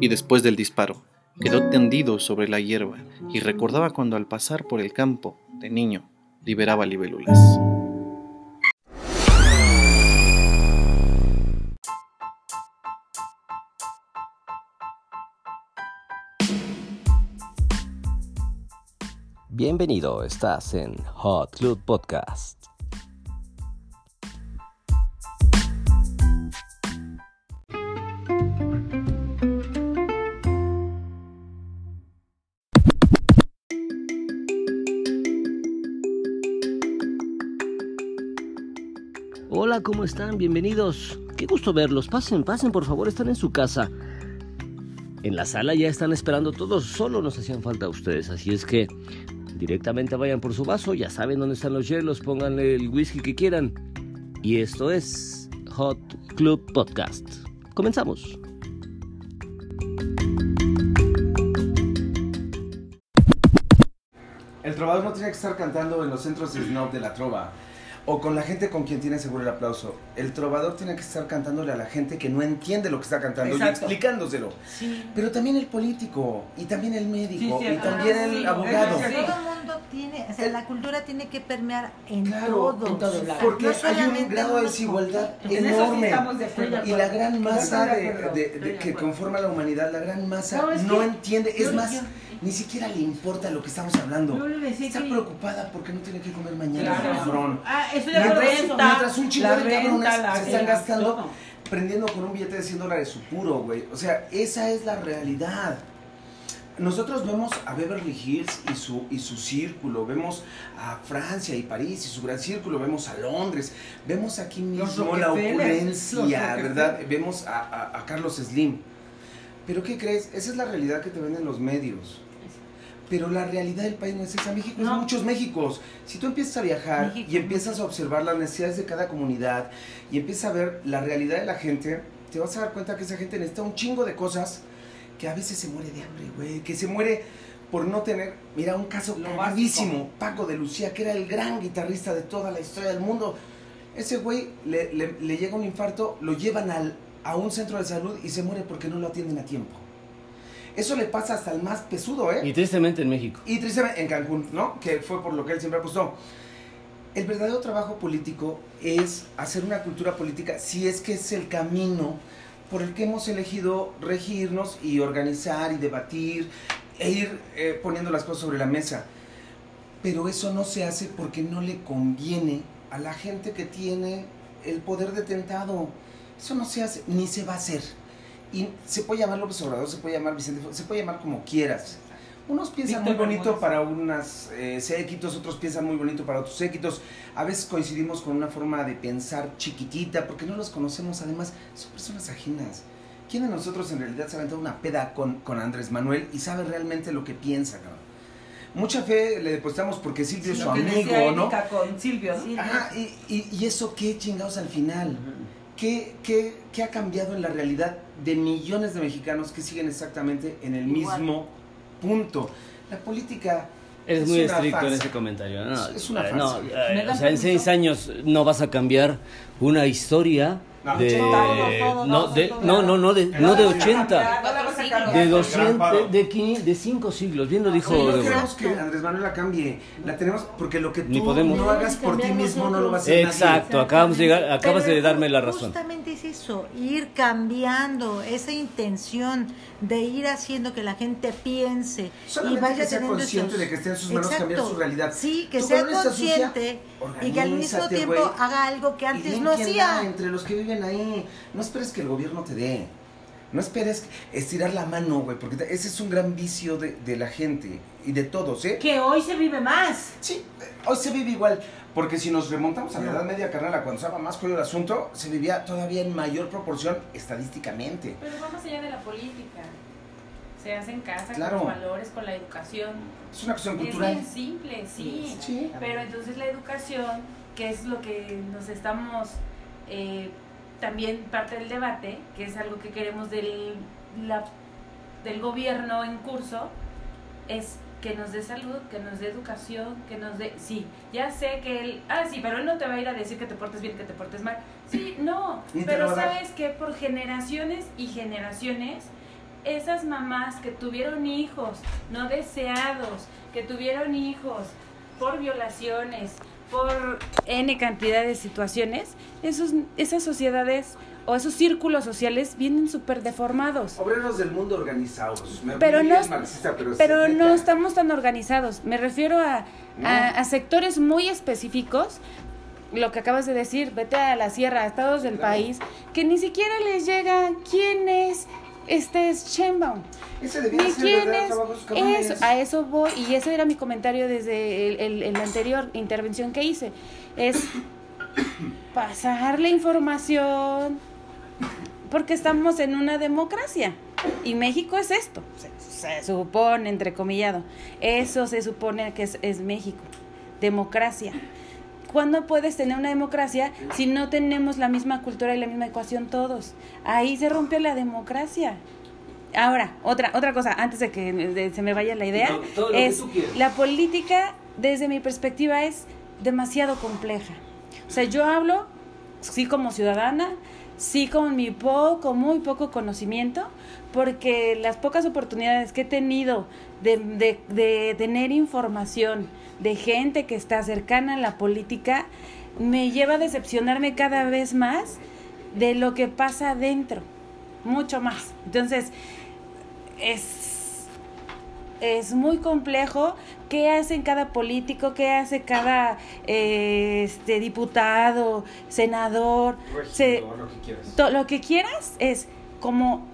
Y después del disparo, quedó tendido sobre la hierba y recordaba cuando al pasar por el campo, de niño, liberaba libélulas. Bienvenido, estás en Hot Club Podcast. Están? Bienvenidos. Qué gusto verlos. Pasen, pasen, por favor, están en su casa. En la sala ya están esperando todos, solo nos hacían falta ustedes, así es que Directamente vayan por su vaso, ya saben dónde están los hielos, pónganle el whisky que quieran. Y esto es Hot Club Podcast. Comenzamos. El trovador no tiene que estar cantando en los centros de snob de la trova o con la gente con quien tiene seguro el aplauso. El trovador tiene que estar cantándole a la gente que no entiende lo que está cantando y explicándoselo. Pero también el político, y también el médico, y también el abogado. Todo el mundo tiene, o sea, la cultura tiene que permear en claro, todos. porque hay un grado de desigualdad enorme. y la gran masa de, que conforma la humanidad, la gran masa no, entiende. Es más ni siquiera le importa lo que estamos hablando. Está preocupada porque no tiene que comer mañana, cabrón. Ah, eso ya mientras, mientras un chingo de cabrones se están gastando prendiendo con un billete de 100 dólares su puro, güey. O sea, esa es la realidad. Nosotros vemos a Beverly Hills y su, y su círculo, vemos a Francia y París y su gran círculo, vemos a Londres, vemos aquí mismo la opulencia, ¿verdad? Vemos a, a, a Carlos Slim. Pero ¿qué crees? Esa es la realidad que te venden los medios. Pero la realidad del país no es esa. México es muchos Méxicos. Si tú empiezas a viajar y empiezas a observar las necesidades de cada comunidad y empiezas a ver la realidad de la gente, te vas a dar cuenta que esa gente necesita un chingo de cosas que a veces se muere de hambre, güey. Que se muere por no tener. Mira, un caso gravísimo. Paco de Lucía, que era el gran guitarrista de toda la historia del mundo. Ese güey le, le llega un infarto, lo llevan al, a un centro de salud y se muere porque no lo atienden a tiempo. Eso le pasa hasta el más pesudo, ¿eh? Y tristemente en México. Y tristemente en Cancún, ¿no? Que fue por lo que él siempre apostó. El verdadero trabajo político es hacer una cultura política, si es que es el camino por el que hemos elegido regirnos y organizar y debatir e ir eh, poniendo las cosas sobre la mesa. Pero eso no se hace porque no le conviene a la gente que tiene el poder detentado. Eso no se hace, ni se va a hacer. Y se puede llamar López Obrador, se puede llamar Vicente se puede llamar como quieras. Unos piensan muy bonito para unas eh, séquitos, otros piensan muy bonito para otros séquitos. A veces coincidimos con una forma de pensar chiquitita, porque no los conocemos. Además, son personas ajenas. ¿Quién de nosotros en realidad se ha aventado una peda con, con Andrés Manuel y sabe realmente lo que piensa, cabrón? Mucha fe le depositamos porque Silvio es su amigo, ¿no? Con Silvio. Ajá, y, y, eso qué chingados al final. ¿Qué, qué, qué ha cambiado en la realidad de millones de mexicanos que siguen exactamente en el mismo punto? La política Eres muy estricto en ese comentario. No, es una No, o sea, en seis años no vas a cambiar una historia de, no, de, no, no, no, de, no de 80, de 200, de, de, de 5 siglos. Bien lo dijo. No queremos que Andrés Manuel la cambie. La tenemos porque lo que tú no hagas por ti mismo no lo vas a hacer. Exacto, acabamos de llegar, acabas de darme la razón. Justamente es eso, ir cambiando esa intención de ir haciendo que la gente piense y vaya que sea consciente de que esté en sus manos cambiar su realidad. Sí, que sea consciente y que al mismo tiempo haga algo que antes no hacía. Entre los que viven ahí, no esperes que el gobierno te dé. No esperes estirar la mano, güey, porque ese es un gran vicio de, de, la gente y de todos, ¿eh? Que hoy se vive más. Sí, hoy se vive igual. Porque si nos remontamos a la Edad Media, carnal, cuando estaba más con el asunto, se vivía todavía en mayor proporción estadísticamente. Pero va más allá de la política. Se hace en casa, con los valores, con la educación. Es una cuestión cultural. Es bien simple, sí. sí. Pero entonces la educación, que es lo que nos estamos... Eh, también parte del debate, que es algo que queremos del, la, del gobierno en curso, es que nos dé salud, que nos dé educación, que nos dé... Sí, ya sé que él... Ah, sí, pero él no te va a ir a decir que te portes bien, que te portes mal. Sí, no, pero sabes que por generaciones y generaciones, esas mamás que tuvieron hijos no deseados, que tuvieron hijos por violaciones, por N cantidad de situaciones, esos, esas sociedades o esos círculos sociales vienen súper deformados. Obreros del mundo organizados. pero no, pero, no estamos tan organizados. Me refiero a, a, sectores muy específicos. Lo que acabas de decir, vete a la sierra, a estados del país, que ni siquiera les llega quién es este es Shenbaum. Ese debía quién es? Eso, a eso voy, y ese era mi comentario desde el, la anterior intervención que hice. Es pasar la información, porque estamos en una democracia. Y México es esto, se, supone, entrecomillado. Eso se supone que es, es México, democracia. ¿Cuándo puedes tener una democracia si no tenemos la misma cultura y la misma ecuación todos? Ahí se rompe la democracia. Ahora, otra, otra cosa, antes de que se me vaya la idea, es la política, desde mi perspectiva, es demasiado compleja. O sea, yo hablo, sí como ciudadana, sí con mi poco, muy poco conocimiento, porque las pocas oportunidades que he tenido de, de, tener información de gente que está cercana a la política, me lleva a decepcionarme cada vez más de lo que pasa adentro, mucho más. Entonces, es, es muy complejo qué hace cada político, qué hace cada eh, este, diputado, senador, lo, que quieras. es como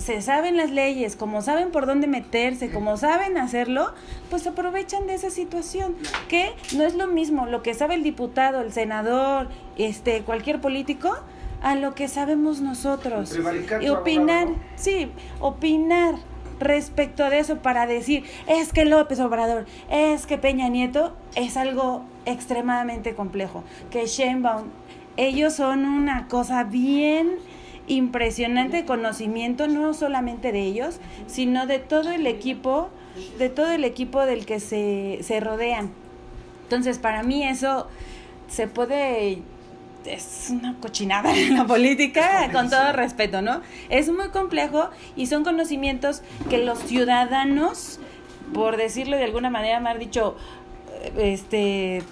se saben las leyes, como saben por dónde meterse, como saben hacerlo, pues aprovechan de esa situación, que no es lo mismo lo que sabe el diputado, el senador, este cualquier político a lo que sabemos nosotros. Y opinar, sí, opinar respecto de eso para decir, es que López Obrador, es que Peña Nieto, es algo extremadamente complejo. Que Sheinbaum, ellos son una cosa bien impresionante conocimiento, no solamente de ellos, sino de todo el equipo, de todo el equipo del que se, se rodean. Entonces, para mí eso se puede es una cochinada en la política, con todo respeto, ¿no? Es muy complejo y son conocimientos que los ciudadanos, por decirlo de alguna manera, me han dicho, este,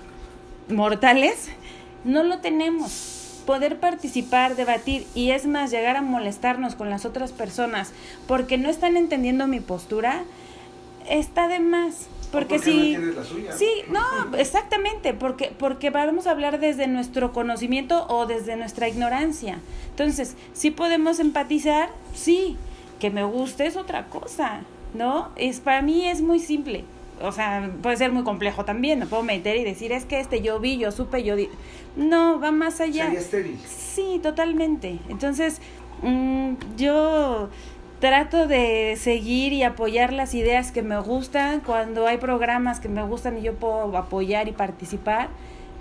mortales, no lo tenemos. Poder participar, debatir y es más, llegar a molestarnos con las otras personas porque no están entendiendo mi postura, está de más. Porque si sí, no, exactamente, porque porque vamos a hablar desde nuestro conocimiento o desde nuestra ignorancia. Entonces, sí podemos empatizar, sí, que me guste es otra cosa, ¿no? Es para mí es muy simple. O sea, puede ser muy complejo también, me puedo meter y decir, es que este yo vi, yo supe, yo di... No, va más allá. Sería estéril. Sí, totalmente. Entonces, mm, yo trato de seguir y apoyar las ideas que me gustan. Cuando hay programas que me gustan y yo puedo apoyar y participar,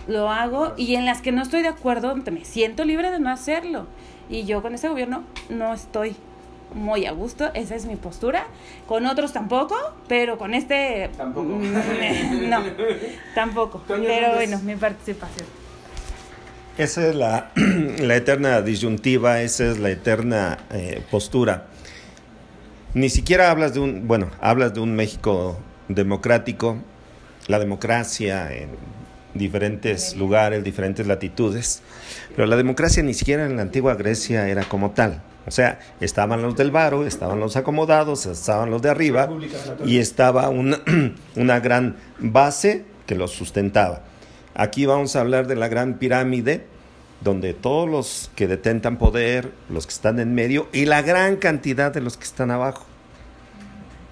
lo hago. Y en las que no estoy de acuerdo, me siento libre de no hacerlo. Y yo con ese gobierno no estoy muy a gusto, esa es mi postura. Con otros tampoco, pero con este... Tampoco. Mm, no, tampoco. Pero bueno, mi participación. Esa es la, la eterna disyuntiva, esa es la eterna eh, postura ni siquiera hablas de un, bueno, hablas de un México democrático, la democracia en diferentes lugares, diferentes latitudes, pero la democracia ni siquiera en la antigua Grecia era como tal. O sea, estaban los del varo, estaban los acomodados, estaban los de arriba y estaba una, una gran base que los sustentaba. Aquí vamos a hablar de la gran pirámide, donde todos los que detentan poder, los que están en medio y la gran cantidad de los que están abajo,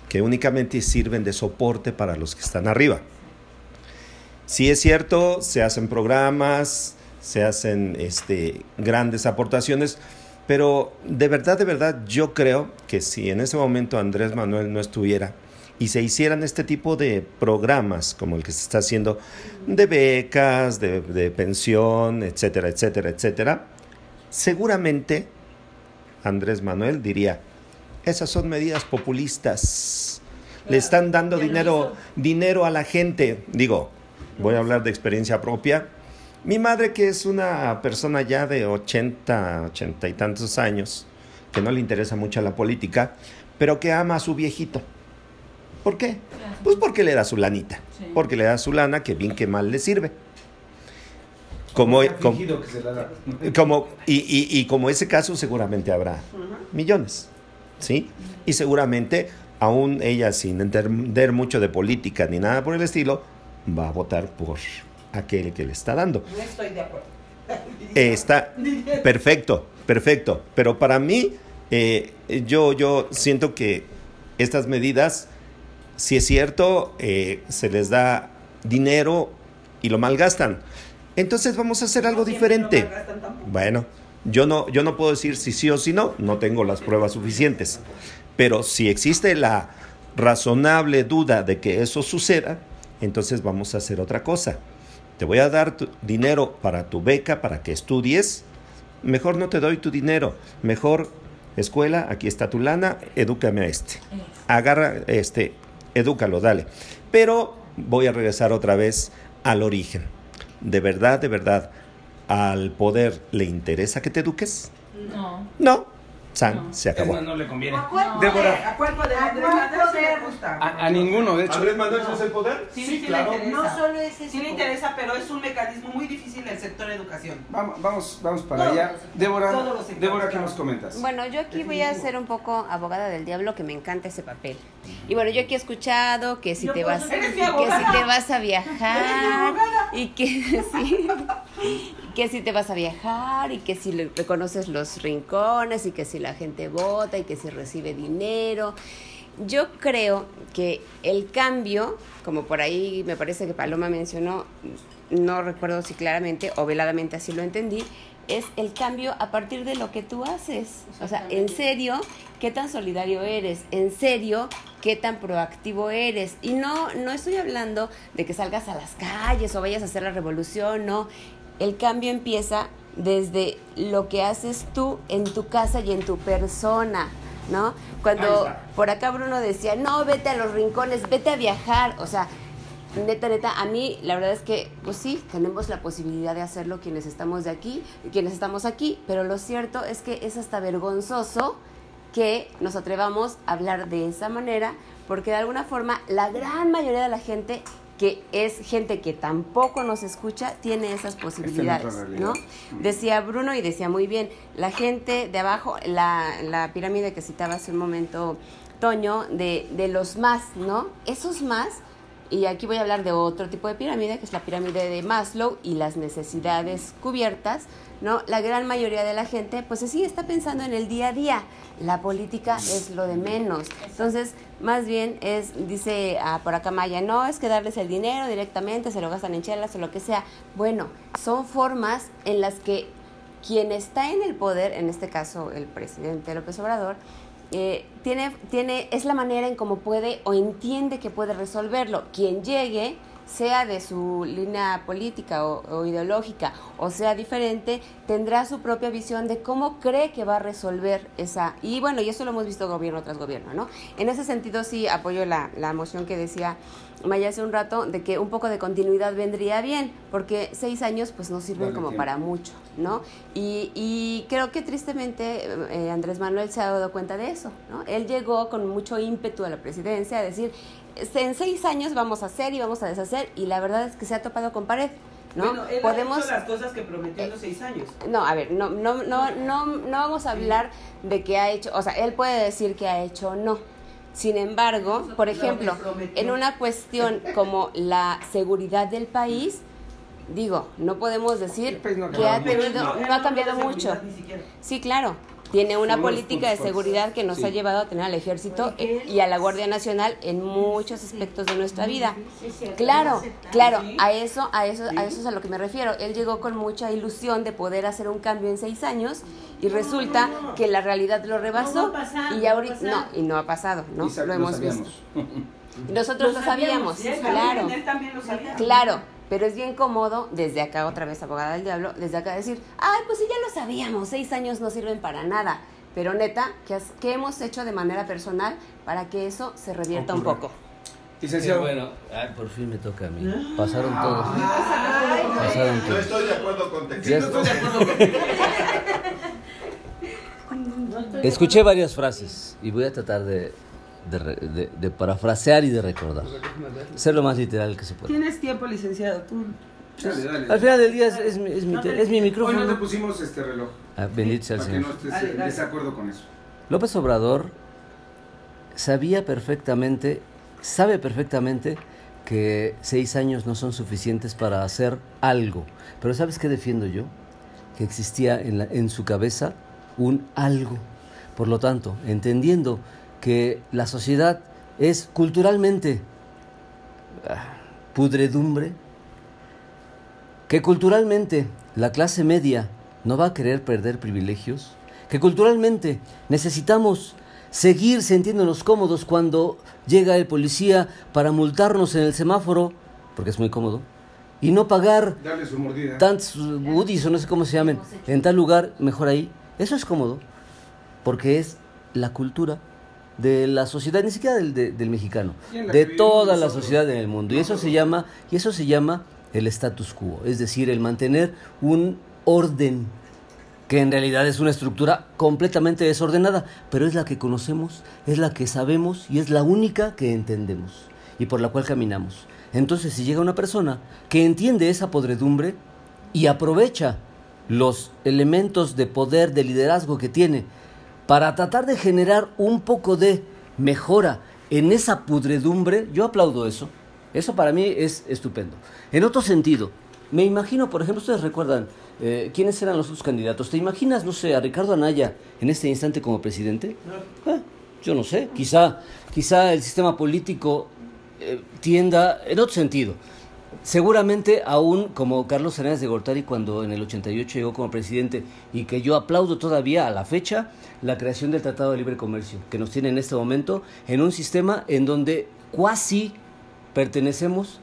que únicamente sirven de soporte para los que están arriba. Sí es cierto, se hacen programas, se hacen este, grandes aportaciones, pero de verdad, de verdad, yo creo que si en ese momento Andrés Manuel no estuviera, y se hicieran este tipo de programas como el que se está haciendo de becas, de, pensión, etcétera, etcétera, etcétera, seguramente Andrés Manuel diría, esas son medidas populistas. le están dando dinero, dinero a la gente. Digo, voy a hablar de experiencia propia. Mi madre, que es una persona ya de 80, 80 y tantos años, que no le interesa mucho la política, pero que ama a su viejito. ¿Por qué? Pues porque le da su lanita. Porque le da su lana que bien que mal le sirve. Como, como, como y, y, como ese caso seguramente habrá millones, ¿sí? Y seguramente aún ella sin entender mucho de política ni nada por el estilo, va a votar por aquel que le está dando. No estoy de acuerdo. Está perfecto, perfecto. Pero para mí, eh, yo, yo siento que estas medidas, si es cierto, eh, se les da dinero y lo malgastan. Entonces vamos a hacer algo diferente. Bueno, yo no, yo no puedo decir si sí o si no, no tengo las pruebas suficientes. Pero si existe la razonable duda de que eso suceda, entonces vamos a hacer otra cosa. Te voy a dar tu dinero para tu beca, para que estudies. Mejor no te doy tu dinero. Mejor escuela, aquí está tu lana, edúcame a este. Agarra este, edúcalo, dale. Pero voy a regresar otra vez al origen de verdad, de verdad, al poder le interesa que te eduques? No. No. San, se acabó. no le conviene. ¿A cuál poder? Débora. ¿A cuál poder? ¿A cuál poder? gusta. A, a ninguno, de hecho. ¿Andrés Manuel es el poder? Sí, Sí, sí, claro. le interesa. No solo es eso. Sí le interesa, pero es un mecanismo muy difícil el sector educación. Vamos, vamos, vamos para Todos allá. los- Débora, todos los sectores, Débora, ¿qué nos comentas? Bueno, yo aquí voy a ser un poco abogada del diablo, que me encanta ese papel. Y bueno, yo aquí he escuchado que si Yo te vas, que eres si te vas a viajar abogada. y que sí, que si te vas a viajar y que si le- reconoces los rincones y que si la gente vota y que si recibe dinero. Yo creo que el cambio, como por ahí me parece que Paloma mencionó, no recuerdo si claramente o veladamente así lo entendí, es el cambio a partir de lo que tú haces. O sea, en serio, qué tan solidario eres, en serio, qué tan proactivo eres. Y no, no estoy hablando de que salgas a las calles o vayas a hacer la revolución, no. El cambio empieza desde lo que haces tú en tu casa y en tu persona. ¿No? Cuando por acá Bruno decía, no, vete a los rincones, vete a viajar. O sea, neta, neta, a mí la verdad es que, pues sí, tenemos la posibilidad de hacerlo quienes estamos de aquí, quienes estamos aquí, pero lo cierto es que es hasta vergonzoso que nos atrevamos a hablar de esa manera, porque de alguna forma la gran mayoría de la gente que es gente que tampoco nos escucha, tiene esas posibilidades. ¿no? Decía Bruno y decía muy bien, la gente de abajo, la, la pirámide que citaba hace un momento Toño, de, de los más, ¿no? Esos más, y aquí voy a hablar de otro tipo de pirámide, que es la pirámide de Maslow y las necesidades cubiertas, ¿no? La gran mayoría de la gente, pues sí está pensando en el día a día. La política es lo de menos. Entonces, más bien es, dice ah, por acá Maya, no es que darles el dinero directamente, se lo gastan en chelas o lo que sea. Bueno, son formas en las que quien está en el poder, en este caso el presidente López Obrador, eh, tiene, tiene, es la manera en cómo puede o entiende que puede resolverlo. Quien llegue, sea de su línea política o, o ideológica o sea diferente, tendrá su propia visión de cómo cree que va a resolver esa. Y bueno, y eso lo hemos visto gobierno tras gobierno, ¿no? En ese sentido sí apoyo la, la moción que decía Maya hace un rato de que un poco de continuidad vendría bien, porque seis años pues no sirven Vale, como tiempo. para mucho, ¿no? Y, y creo que tristemente eh, Andrés Manuel se ha dado cuenta de eso, ¿no? Él llegó con mucho ímpetu a la presidencia a decir, en seis años vamos a hacer y vamos a deshacer, y la verdad es que se ha topado con pared, ¿no? Bueno, él Podemos... ha hecho las cosas que prometió en los seis años. No, a ver, no, no, no, no, no vamos a hablar de que ha hecho, o sea, él puede decir que ha hecho o no. Sin embargo, por ejemplo, en una cuestión como la seguridad del país, digo, no podemos decir país no ha que ha cambiado tenido, él no ha cambiado mucho. Sí, claro. Tiene una política de seguridad que nos Sí. ha llevado a tener al ejército y a la Guardia Nacional en muchos aspectos de nuestra vida. Claro, claro, a eso, a eso, a eso es a lo que me refiero. Él llegó con mucha ilusión de poder hacer un cambio en seis años y resulta no, no. que la realidad lo rebasó y ahorita no y no ha pasado, ¿no? Lo hemos visto. Nosotros lo sabíamos, claro. También, él también lo sabía. Claro, pero es bien cómodo desde acá otra vez abogada del diablo, desde acá decir, ay, pues sí ya lo sabíamos, seis años no sirven para nada. Pero neta, ¿qué, has- qué hemos hecho de manera personal para que eso se revierta un poco? Licenciado. bueno, ay, por fin me toca a mí. Pasaron todos. Pasaron No todos. estoy de acuerdo con Ya Texas. estoy- Escuché varias frases y voy a tratar de, de de- de parafrasear y de recordar. Ser lo más literal que se pueda. Tienes tiempo, licenciado. Tú. Dale, dale. Al final del día es, es mi, es mi te- es mi Hoy no te micrófono. pusimos este reloj. Ah, bendito sea el Para que Señor. no estés Dale, en desacuerdo con eso. López Obrador sabía perfectamente, sabe perfectamente que seis años no son suficientes para hacer algo. Pero ¿sabes qué defiendo yo? Que existía en, la- en su cabeza un algo. Por lo tanto, entendiendo que la sociedad es culturalmente ah, pudredumbre, que culturalmente la clase media no va a querer perder privilegios, que culturalmente necesitamos seguir sintiéndonos cómodos cuando llega el policía para multarnos en el semáforo, porque es muy cómodo, y no pagar tantos woodies o no sé cómo se llamen en tal lugar, mejor ahí. Eso es cómodo, porque es la cultura de la sociedad, ni siquiera del, de- del mexicano, de toda la sociedad en el mundo. Y eso se llama, y eso se llama el status quo, es decir, el mantener un orden que en realidad es una estructura completamente desordenada, pero es la que conocemos, es la que sabemos y es la única que entendemos y por la cual caminamos. Entonces, si llega una persona que entiende esa podredumbre y aprovecha los elementos de poder, de liderazgo que tiene, para tratar de generar un poco de mejora en esa pudredumbre, yo aplaudo eso. Eso para mí es estupendo. En otro sentido, me imagino, por ejemplo, ustedes recuerdan eh, quiénes eran los otros candidatos. ¿Te imaginas, no sé, a Ricardo Anaya en este instante como presidente? Ah, yo no sé. Quizá, quizá el sistema político eh, tienda en otro sentido. Seguramente aún como Carlos Arenas de Gortari cuando en el 88 llegó como presidente y que yo aplaudo todavía a la fecha la creación del Tratado de Libre Comercio que nos tiene en este momento en un sistema en donde cuasi pertenecemos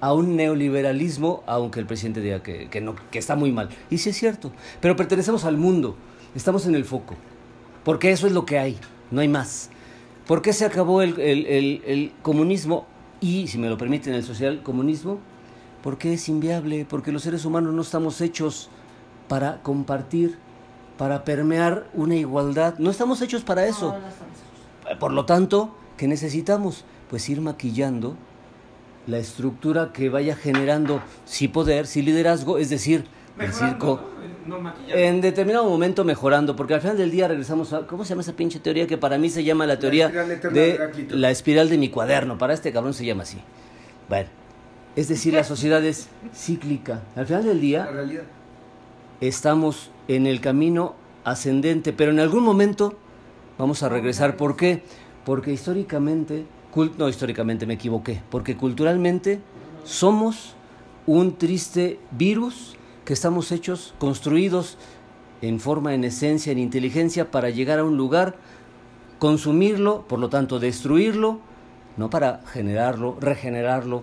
a un neoliberalismo, aunque el presidente diga que, que no, que está muy mal. Y sí es cierto, pero pertenecemos al mundo, estamos en el foco, porque eso es lo que hay, no hay más. ¿Por qué se acabó el, el- el- el comunismo y, si me lo permiten, el social comunismo? Porque es inviable, porque los seres humanos no estamos hechos para compartir, para permear una igualdad, no estamos hechos para eso. Por lo tanto, ¿qué necesitamos? Pues ir maquillando la estructura que vaya generando sí poder, sí liderazgo, es decir, el circo. No. En determinado momento mejorando, porque al final del día regresamos a. ¿Cómo se llama esa pinche teoría que para mí se llama la teoría eterna de la espiral de mi cuaderno? Para este cabrón se llama así. Bueno, es decir, la sociedad es cíclica. Al final del La día estamos en el camino ascendente, pero en algún momento vamos a regresar. ¿Por qué? Porque históricamente, cul- no históricamente me equivoqué, porque culturalmente somos un triste virus que estamos hechos, construidos en forma, en esencia, en inteligencia, para llegar a un lugar, consumirlo, por lo tanto destruirlo, no para generarlo, regenerarlo,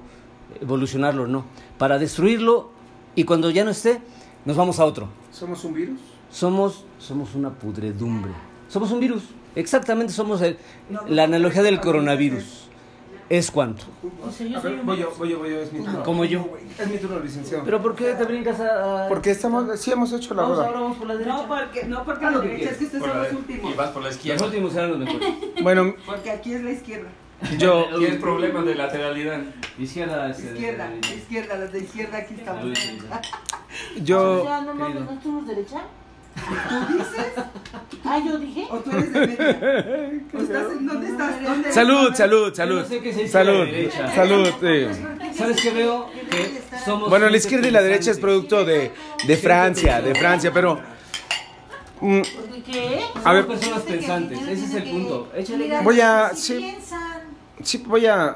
evolucionarlo, no, para destruirlo y cuando ya no esté, nos vamos a otro. ¿Somos un virus? Somos, somos una pudredumbre. Somos un virus. Exactamente somos el- la analogía del coronavirus. Es cuanto. A ver, voy yo, voy yo, voy yo, es mi turno. Como yo. Es mi turno, licenciado. ¿Pero por qué te brincas a...? Porque estamos, sí hemos hecho la ahora vamos por la derecha. No, porque, no, porque la lo que derecha es que ustedes son los últimos. y vas por la Los izquierda. últimos eran los mejores. Bueno, Porque aquí es la izquierda. yo, Y el problema de lateralidad. Izquierda, Izquierda, izquierda, los de izquierda aquí estamos. yo, no mames. ¿no somos derecha? ¿Tú dices? Ah, yo dije. ¿O tú eres de media? ¿O estás en dónde estás? ¿Dónde salud, salud, salud. no sé qué es izquierda Salud, salud. ¿Sabes qué veo? Que somos Bueno, la izquierda y la derecha es producto de, de Francia, de Francia, pero... mm, ¿Qué? A ver. Personas pensantes, ese es el punto. Échale. Voy a- sí. piensan. sí, voy a...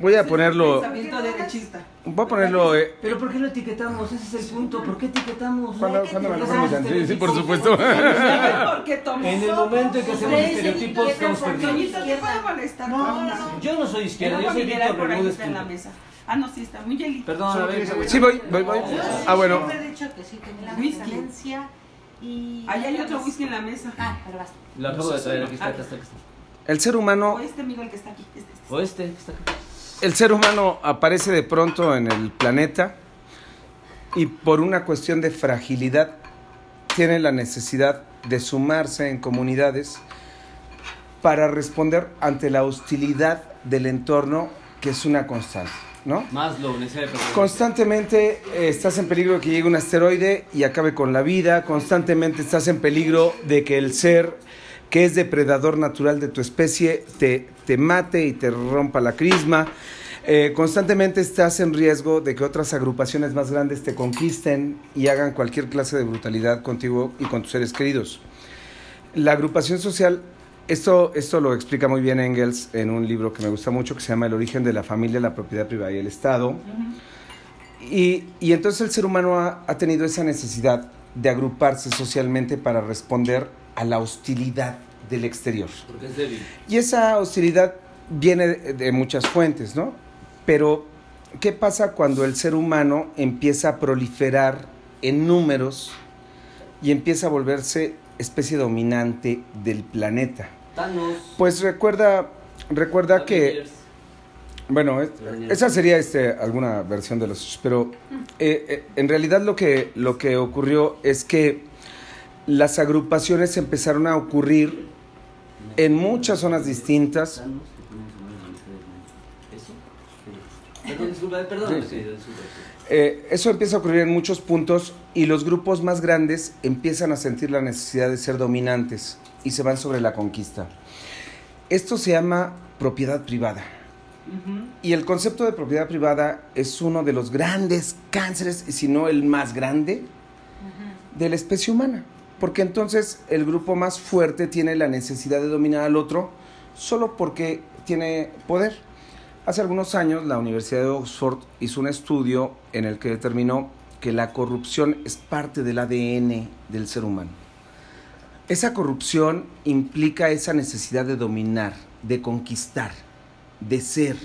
Voy a ponerlo... Pensamiento derechista. Voy a ponerlo... eh, Pero ¿por qué lo etiquetamos? Ese es el punto. ¿por qué etiquetamos? ¿Cuándo, cuándo me lo permitan? Sí, sí, por supuesto. Porque. En el momento en que hacemos estereotipos, estamos perdidos. No, no, no. Yo no soy izquierda, yo soy Víctor Bermúdez. en la mesa. Ah, no, sí está. Muy hielito. Perdón, a ver. Sí, voy, voy, voy. Ah, bueno. Siempre he dicho que sí tenía la Whisky. excelencia Y Ahí hay otro whisky en la mesa. Ah, pero basta. Lo acabo de traer, aquí está, aquí está, aquí está. El ser humano... O este, amigo, el que está aquí. Este, este. O este, que está aquí. El ser humano aparece de pronto en el planeta y por una cuestión de fragilidad tiene la necesidad de sumarse en comunidades para responder ante la hostilidad del entorno que es una constante. ¿no? Más lo Constantemente eh, estás en peligro de que llegue un asteroide y acabe con la vida. Constantemente estás en peligro de que el ser que es depredador natural de tu especie te, te mate y te rompa la crisma. Eh, constantemente estás en riesgo de que otras agrupaciones más grandes te conquisten y hagan cualquier clase de brutalidad contigo y con tus seres queridos. La agrupación social esto, esto lo explica muy bien Engels en un libro que me gusta mucho que se llama El origen de la familia, la propiedad privada y el Estado. y, y, entonces el ser humano ha, ha, tenido esa necesidad de agruparse socialmente para responder a la hostilidad del exterior. Porque es débil. Y esa hostilidad viene de, muchas fuentes, ¿no? Pero, ¿qué pasa cuando el ser humano empieza a proliferar en números y empieza a volverse especie dominante del planeta? Pues recuerda, recuerda que... Bueno, esa sería este, alguna versión de los... Pero eh, eh, en realidad lo que, lo que ocurrió es que las agrupaciones empezaron a ocurrir en muchas zonas distintas. Eh, eso empieza a ocurrir en muchos puntos y los grupos más grandes empiezan a sentir la necesidad de ser dominantes y se van sobre la conquista. Esto se llama propiedad privada. Y el concepto de propiedad privada es uno de los grandes cánceres, si no el más grande, de la especie humana. Porque entonces el grupo más fuerte tiene la necesidad de dominar al otro solo porque tiene poder. Hace algunos años la Universidad de Oxford hizo un estudio en el que determinó que la corrupción es parte del ADN del ser humano. Esa corrupción implica esa necesidad de dominar, de conquistar, de ser.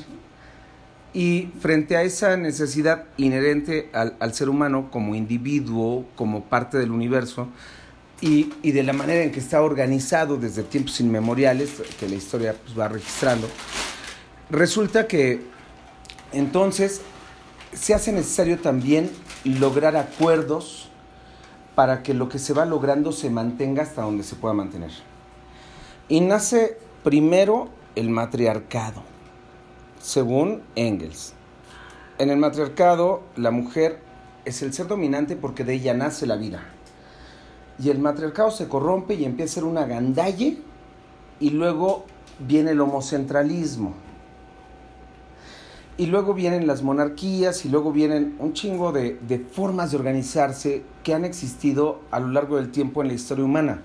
Y frente a esa necesidad inherente al, al ser humano como individuo, como parte del universo, y, de la manera en que está organizado desde tiempos inmemoriales, que la historia pues, va registrando, resulta que entonces se hace necesario también lograr acuerdos para que lo que se va logrando se mantenga hasta donde se pueda mantener. Y nace primero el matriarcado, según Engels. En el matriarcado, la mujer es el ser dominante porque de ella nace la vida. Y el matriarcado se corrompe y empieza a ser una gandalle y luego viene el homocentralismo y luego vienen las monarquías y luego vienen un chingo de, de, formas de organizarse que han existido a lo largo del tiempo en la historia humana.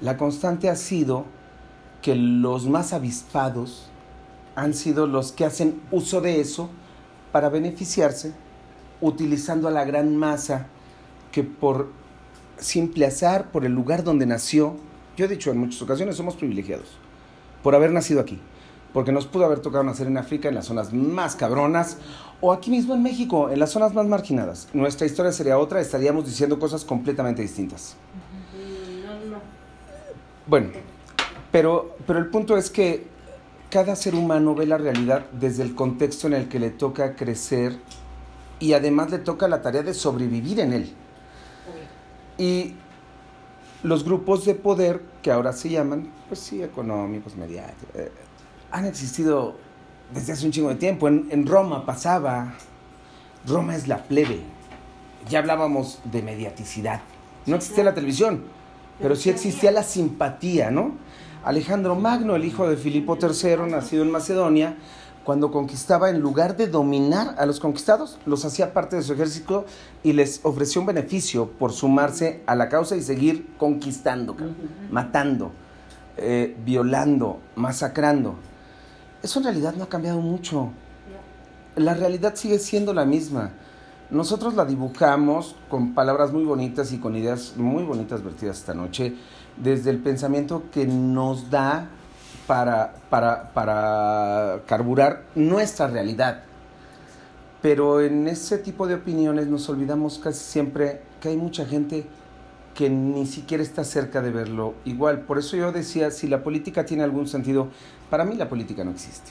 La constante ha sido que los más avispados han sido los que hacen uso de eso para beneficiarse, utilizando a la gran masa que por simple azar, por el lugar donde nació, yo he dicho en muchas ocasiones, somos privilegiados por haber nacido aquí porque nos pudo haber tocado nacer en África, en las zonas más cabronas, o aquí mismo en México, en las zonas más marginadas. Nuestra historia sería otra, estaríamos diciendo cosas completamente distintas. Bueno, pero, pero el punto es que cada ser humano ve la realidad desde el contexto en el que le toca crecer y además le toca la tarea de sobrevivir en él. Y los grupos de poder, que ahora se llaman, pues sí, económicos, mediáticos, eh, han existido desde hace un chingo de tiempo. En, en, Roma pasaba. Roma es la plebe. Ya hablábamos de mediaticidad. No existía la televisión, pero sí existía la simpatía, ¿no? Alejandro Magno, el hijo de Filipo III, nacido en Macedonia, cuando conquistaba, en lugar de dominar a los conquistados, los hacía parte de su ejército y les ofreció un beneficio por sumarse a la causa y seguir conquistando, matando, eh, violando, masacrando. Eso en realidad no ha cambiado mucho. La realidad sigue siendo la misma. Nosotros la dibujamos con palabras muy bonitas y con ideas muy bonitas vertidas esta noche, desde el pensamiento que nos da para, para, para carburar nuestra realidad. Pero en ese tipo de opiniones nos olvidamos casi siempre que hay mucha gente que ni siquiera está cerca de verlo igual. Por eso yo decía, si la política tiene algún sentido, para mí la política no existe.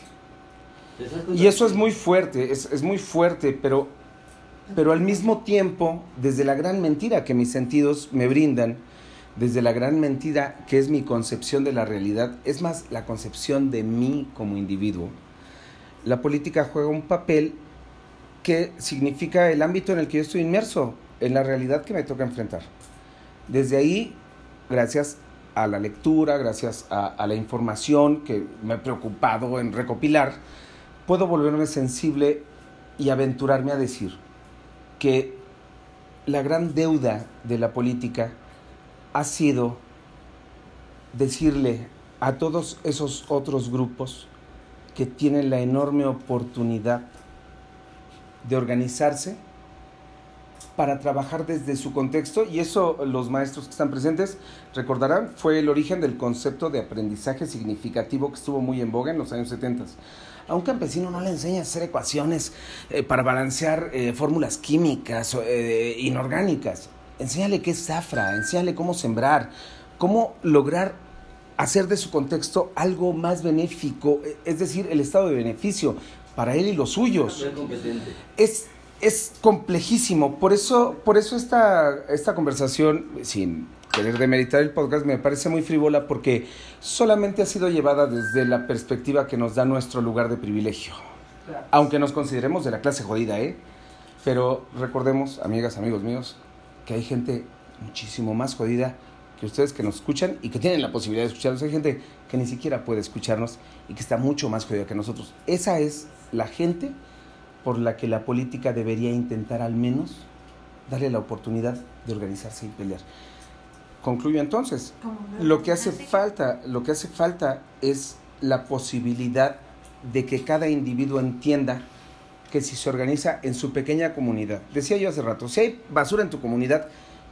Y eso es muy fuerte, es, es muy fuerte, pero, pero al mismo tiempo, desde la gran mentira que mis sentidos me brindan, desde la gran mentira que es mi concepción de la realidad, es más la concepción de mí como individuo, la política juega un papel que significa el ámbito en el que yo estoy inmerso, en la realidad que me toca enfrentar. Desde ahí, gracias a la lectura, gracias a, a la información que me he preocupado en recopilar, puedo volverme sensible y aventurarme a decir que la gran deuda de la política ha sido decirle a todos esos otros grupos que tienen la enorme oportunidad de organizarse para trabajar desde su contexto y eso los maestros que están presentes recordarán fue el origen del concepto de aprendizaje significativo que estuvo muy en boga en los años 70. A un campesino no le enseña a hacer ecuaciones eh, para balancear eh, fórmulas químicas eh, inorgánicas. Enséñale qué es zafra, enséñale cómo sembrar, cómo lograr hacer de su contexto algo más benéfico, es decir, el estado de beneficio para él y los suyos. Es, es complejísimo, por eso, por eso esta, esta conversación, sin querer demeritar el podcast, me parece muy frívola porque solamente ha sido llevada desde la perspectiva que nos da nuestro lugar de privilegio. Aunque nos consideremos de la clase jodida, ¿eh? Pero recordemos, amigas, amigos míos, que hay gente muchísimo más jodida que ustedes que nos escuchan y que tienen la posibilidad de escucharnos. Hay gente que ni siquiera puede escucharnos y que está mucho más jodida que nosotros. Esa es la gente por la que la política debería intentar al menos darle la oportunidad de organizarse y pelear. Concluyo entonces. Lo que hace falta, lo que hace falta es la posibilidad de que cada individuo entienda que si se organiza en su pequeña comunidad, decía yo hace rato, si hay basura en tu comunidad,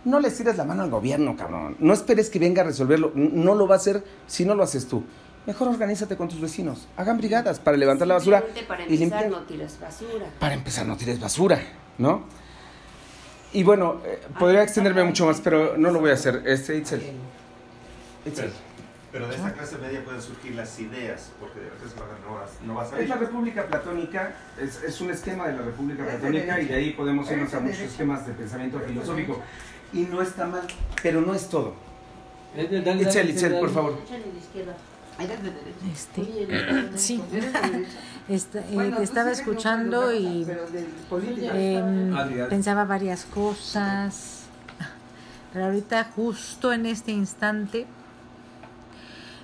no le tires la mano al gobierno, cabrón. No esperes que venga a resolverlo. No lo va a hacer si no lo haces tú. Mejor organízate con tus vecinos. Hagan brigadas para levantar la basura. Para y empezar, limpiar. no tires basura. Para empezar, no tires basura, ¿no? Y bueno, eh, podría extenderme mucho más, pero no lo voy a hacer. Este, Itzel. Itzel. Pero de esta clase media pueden surgir las ideas, porque de repente no vas, no vas a Es la República Platónica, es, es un esquema de la República Platónica y de ahí podemos irnos a muchos esquemas de pensamiento filosófico. Y no está mal, pero no es todo. Itzel, Itzel, por favor. Este, sí, Esta- eh, te estaba escuchando y em, pensaba varias cosas, pero ahorita justo en este instante,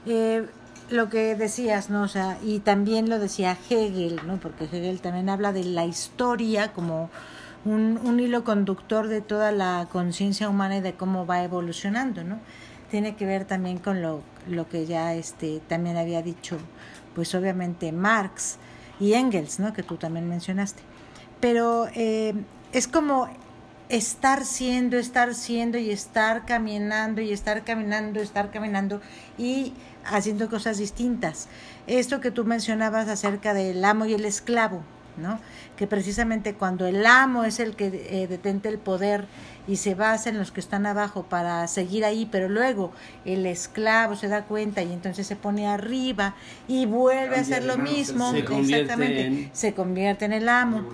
eh, lo que decías, ¿no? O sea, y también lo decía Hegel, ¿no? Porque Hegel también habla de la historia como un, hilo conductor de toda la conciencia humana y de cómo va evolucionando, ¿no? Tiene que ver también con lo, lo que ya este, también había dicho, pues obviamente Marx y Engels, ¿no? Que tú también mencionaste. Pero eh, es como estar siendo, estar siendo y estar caminando y estar caminando, estar caminando y haciendo cosas distintas. Esto que tú mencionabas acerca del amo y el esclavo, ¿no? Que precisamente cuando el amo es el que eh, detente el poder y se basa en los que están abajo para seguir ahí, pero luego el esclavo se da cuenta y entonces se pone arriba y vuelve a hacer lo mismo, Se convierte exactamente, en- se convierte en el amo.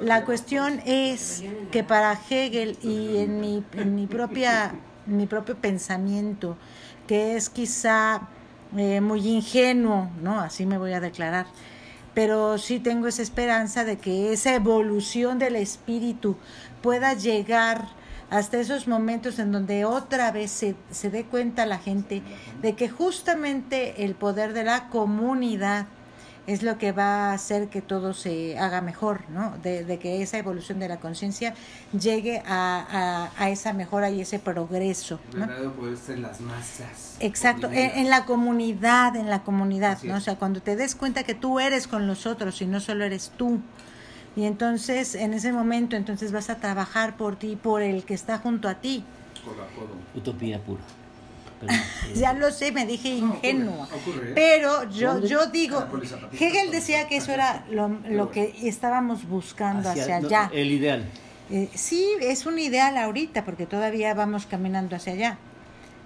La cuestión es que para Hegel y en mi, en mi propia mi propio pensamiento, que es quizá eh, muy ingenuo, ¿no? Así me voy a declarar. Pero sí tengo esa esperanza de que esa evolución del espíritu pueda llegar hasta esos momentos en donde otra vez se, se dé cuenta la gente de que justamente el poder de la comunidad es lo que va a hacer que todo se haga mejor, ¿no? De, de que esa evolución de la conciencia llegue a, a- a esa mejora y ese progreso, ¿no? verdadero poder está en las masas. Exacto, en, la comunidad, en la comunidad, Así ¿no? O sea, cuando te des cuenta que tú eres con los otros y no solo eres tú. Y entonces, en ese momento, entonces vas a trabajar por ti, por el que está junto a ti. Codo a codo. Utopía pura. Ya lo sé, me dije No, ingenua. ocurre, ocurre, ¿eh? Pero yo, yo digo, Ah. Hegel decía que eso era lo, lo que estábamos buscando hacia, hacia- no, allá. el ideal. Eh, sí, es un ideal ahorita porque todavía vamos caminando hacia allá,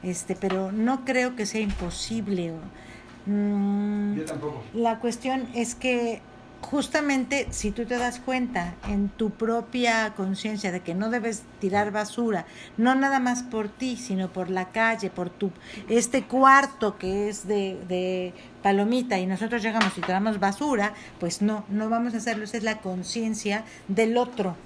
este, pero no creo que sea imposible. Mm, Yo tampoco. La cuestión es que justamente si tú te das cuenta en tu propia conciencia de que no debes tirar basura, no nada más por ti, sino por la calle, por tu este cuarto que es de, de palomita y nosotros llegamos y tiramos basura, pues no, no vamos a hacerlo, esa es la conciencia del otro,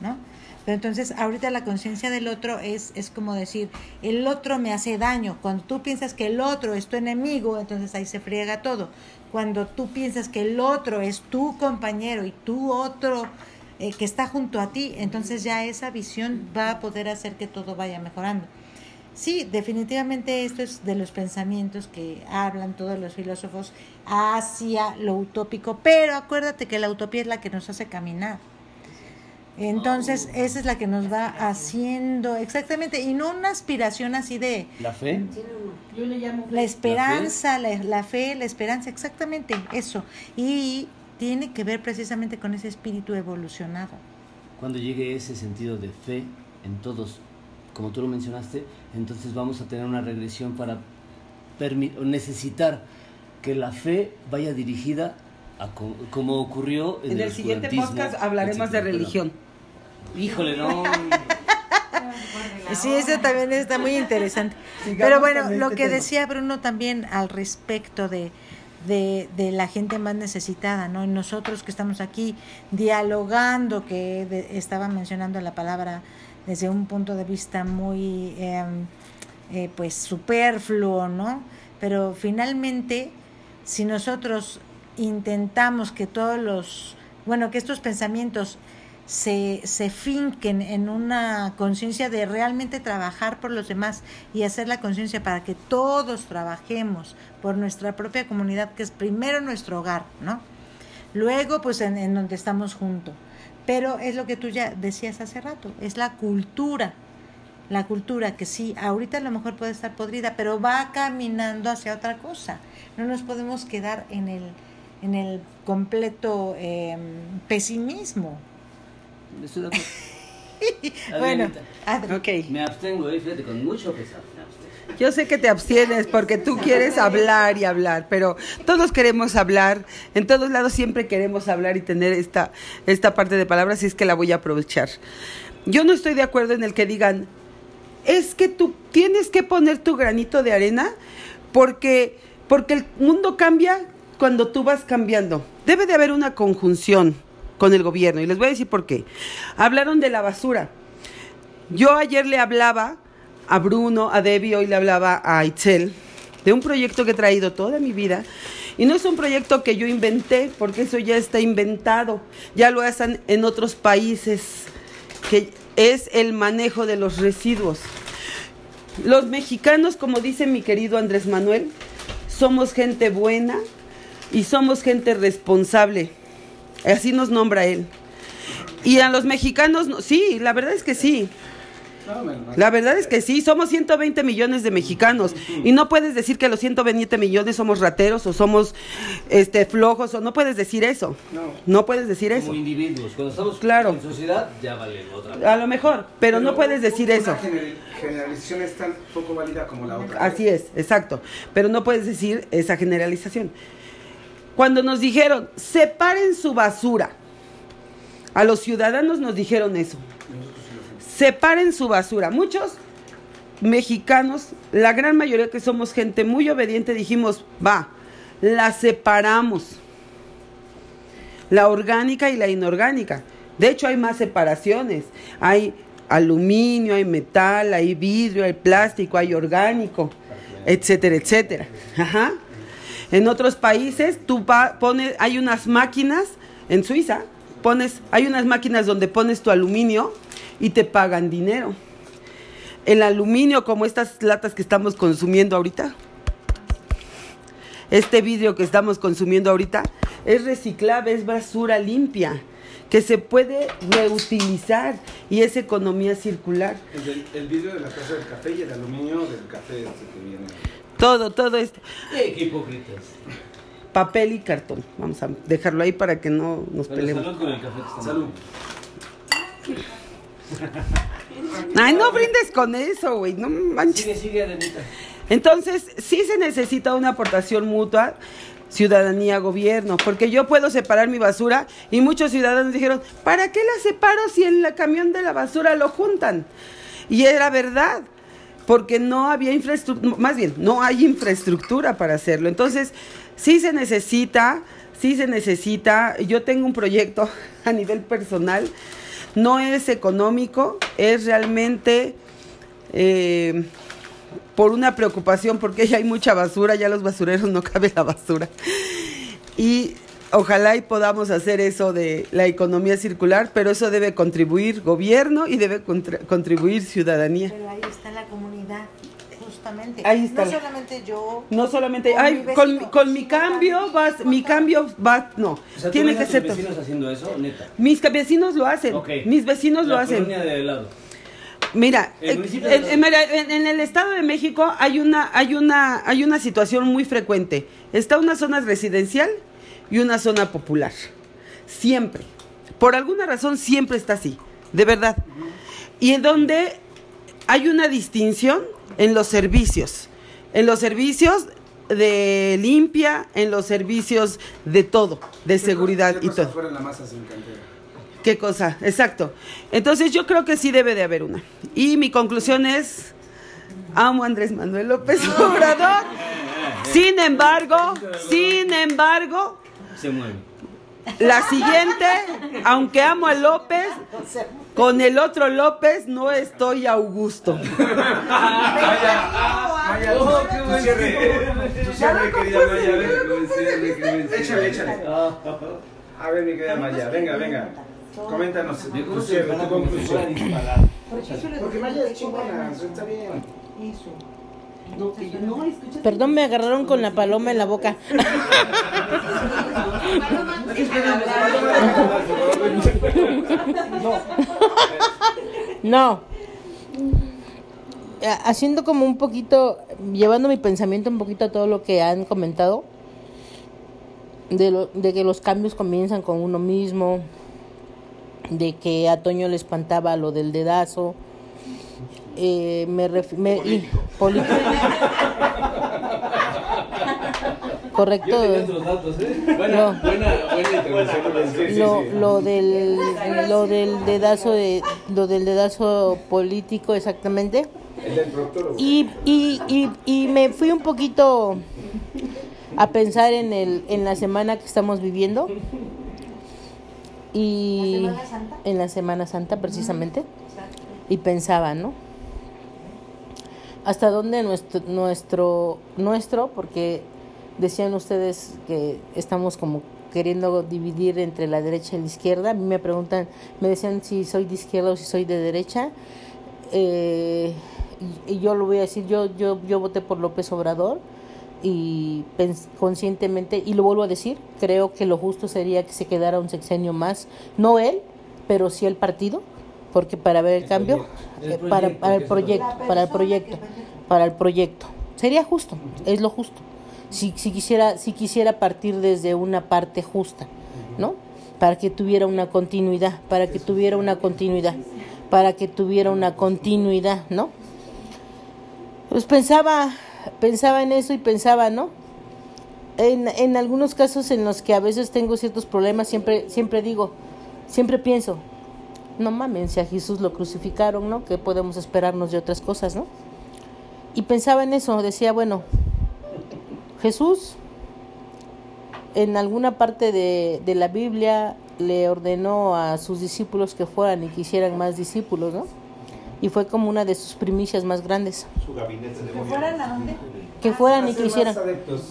¿no? Pero entonces ahorita la conciencia del otro es, es como decir, el otro me hace daño. Cuando tú piensas que el otro es tu enemigo, entonces ahí se friega todo cuando tú piensas que el otro es tu compañero y tu otro eh, que está junto a ti, entonces ya esa visión va a poder hacer que todo vaya mejorando. Sí, definitivamente esto es de los pensamientos que hablan todos los filósofos hacia lo utópico, pero acuérdate que la utopía es la que nos hace caminar. Entonces, esa es la que nos va haciendo, exactamente, y no una aspiración así de... ¿La fe? Yo le llamo La esperanza, ¿La fe? la, esperanza, exactamente, eso. Y tiene que ver precisamente con ese espíritu evolucionado. Cuando llegue ese sentido de fe en todos, como tú lo mencionaste, entonces vamos a tener una regresión para necesitar que la fe vaya dirigida a como ocurrió en, el, siguiente podcast hablaremos de religión. Híjole, no. Sí, eso también está muy interesante. Pero bueno, lo este que decía Bruno también al respecto de, de, la gente más necesitada, ¿no? Nosotros que estamos aquí dialogando, que estaba mencionando la palabra desde un punto de vista muy, em, eh, pues, superfluo, ¿no? Pero finalmente, si nosotros intentamos que todos los, bueno, que estos pensamientos se, se finquen en una conciencia de realmente trabajar por los demás y hacer la conciencia para que todos trabajemos por nuestra propia comunidad, que es primero nuestro hogar, ¿no? Luego, pues en, en donde estamos juntos. Pero es lo que tú ya decías hace rato, es la cultura, la cultura que sí, ahorita a lo mejor puede estar podrida, pero va caminando hacia otra cosa. No nos podemos quedar en el, en el completo eh, pesimismo. bueno, okay. me abstengo, eh, fíjate, con mucho pesar. Yo sé que te abstienes porque tú quieres hablar y hablar, pero todos queremos hablar, en todos lados siempre queremos hablar y tener esta, esta parte de palabras y es que la voy a aprovechar. Yo no estoy de acuerdo en el que digan, es que tú tienes que poner tu granito de arena porque, porque el mundo cambia cuando tú vas cambiando. Debe de haber una conjunción con el gobierno. Y les voy a decir por qué. Hablaron de la basura. Yo ayer le hablaba a Bruno, a Debbie, hoy le hablaba a Itzel, de un proyecto que he traído toda mi vida. Y no es un proyecto que yo inventé, porque eso ya está inventado. Ya lo hacen en otros países, que es el manejo de los residuos. Los mexicanos, como dice mi querido Andrés Manuel, somos gente buena y somos gente responsable. Así nos nombra él. Y a los mexicanos, sí, la verdad es que sí. La verdad es que sí, somos 120 millones de mexicanos y no puedes decir que los 120 millones somos rateros o somos este flojos o no puedes decir eso. No, puedes decir eso. Como individuos, cuando estamos claro. en sociedad ya vale otra vez. A lo mejor, pero, no puedes decir eso. generalización es tan poco válida como la otra. Así es, exacto, pero no puedes decir esa generalización cuando nos dijeron, separen su basura. A los ciudadanos nos dijeron eso. Separen su basura. Muchos mexicanos, la gran mayoría que somos gente muy obediente, dijimos, va, la separamos. La orgánica y la inorgánica. De hecho, hay más separaciones. Hay aluminio, hay metal, hay vidrio, hay plástico, hay orgánico, etcétera, etcétera. Ajá. En otros países tú pones, hay unas máquinas, en Suiza, pones, hay unas máquinas donde pones tu aluminio y te pagan dinero. El aluminio, como estas latas que estamos consumiendo ahorita, este vidrio que estamos consumiendo ahorita, es reciclable, es basura limpia, que se puede reutilizar y es economía circular. El, vidrio de la taza del café y el aluminio del café este que viene. Todo, todo esto. Qué hipócritas. Papel y cartón. Vamos a dejarlo ahí para que no nos peleemos. Salud con el café. Salud. Ay, no brindes con eso, güey. No manches. Sigue, sigue, Adelita. Entonces, sí se necesita una aportación mutua, ciudadanía, gobierno, porque yo puedo separar mi basura y muchos ciudadanos dijeron, ¿para qué la separo si en el camión de la basura lo juntan? Y era verdad, porque no había infraestructura, más bien, no hay infraestructura para hacerlo. Entonces, sí se necesita, sí se necesita, yo tengo un proyecto a nivel personal, no es económico, es realmente... eh, por una preocupación, porque ya hay mucha basura, ya los basureros no cabe la basura. Y ojalá y podamos hacer eso de la economía circular, pero eso debe contribuir gobierno y debe contra- contribuir ciudadanía. Pero ahí está la comunidad, justamente. Ahí está No la- solamente yo. No solamente, Con ay, mi con, vecino, con mi cambio también vas, mi cambio va, no, O sea, tiene ¿tú que ser. to- vecinos haciendo eso, neta? Mis vecinos lo hacen, mis vecinos lo hacen. colonia de al lado. Mira, El eh, municipio en, de- en- mira, en- en el Estado de México hay una, hay una, hay una situación muy frecuente. Está una zona residencial y una zona popular. Siempre. Por alguna razón siempre está así, de verdad. Y en donde hay una distinción en los servicios. En los servicios de limpia, en los servicios de todo, de seguridad y todo. Fuera la masa sin cantera. ¿Qué cosa? Exacto. Entonces yo creo que sí debe de haber una. Y mi conclusión es, amo a Andrés Manuel López Obrador. Sin embargo, sin embargo, Se mueve. la siguiente, aunque amo a López, con el otro López no estoy a querida. Échale, échale. A ver, mi querida Maya, venga, venga. Coméntanos tu cierre, tu conclusión. Porque Maya es chingona, está bien. Perdón, me agarraron con la paloma en la boca. No. Haciendo como un poquito, llevando mi pensamiento un poquito a todo lo que han comentado, de, lo- de que los cambios comienzan con uno mismo, de que a Toño le espantaba lo del dedazo, eh, me, ref- me- y- político. Correcto. datos, ¿eh? Buena, Buena, buena intervención. Sí, sí, lo, sí. lo del lo del dedazo de lo del dedazo político exactamente El del proctólogo. y, y, y, y me fui un poquito a pensar en el en la semana que estamos viviendo y ¿La Semana Santa? en la Semana Santa precisamente y pensaba no hasta dónde nuestro nuestro nuestro porque decían ustedes que estamos como queriendo dividir entre la derecha y la izquierda. A mí me preguntan, me decían si soy de izquierda o si soy de derecha. Eh, y, y yo lo voy a decir, yo, yo, yo voté por López Obrador y conscientemente, y lo vuelvo a decir, creo que lo justo sería que se quedara un sexenio más, no él, pero sí el partido, porque para ver el, cambio, El eh, para, proyecto, para el proyecto, para el proyecto, para el proyecto. Sería justo, es lo justo. Si, si quisiera, si quisiera partir desde una parte justa, ¿no? Para que tuviera una continuidad, para que tuviera una continuidad, para que tuviera una continuidad, ¿no? Pues pensaba, pensaba en eso y pensaba, ¿no? En, en algunos casos en los que a veces tengo ciertos problemas, siempre, siempre digo, siempre pienso, no mames, si a Jesús lo crucificaron, ¿no? ¿Qué podemos esperarnos de otras cosas, ¿no? Y pensaba en eso, decía, bueno, Jesús en alguna parte de, de la Biblia le ordenó a sus discípulos que fueran y que hicieran más discípulos, ¿no? Y fue como una de sus primicias más grandes. ¿Que fueran a dónde? Que fueran y que hicieran,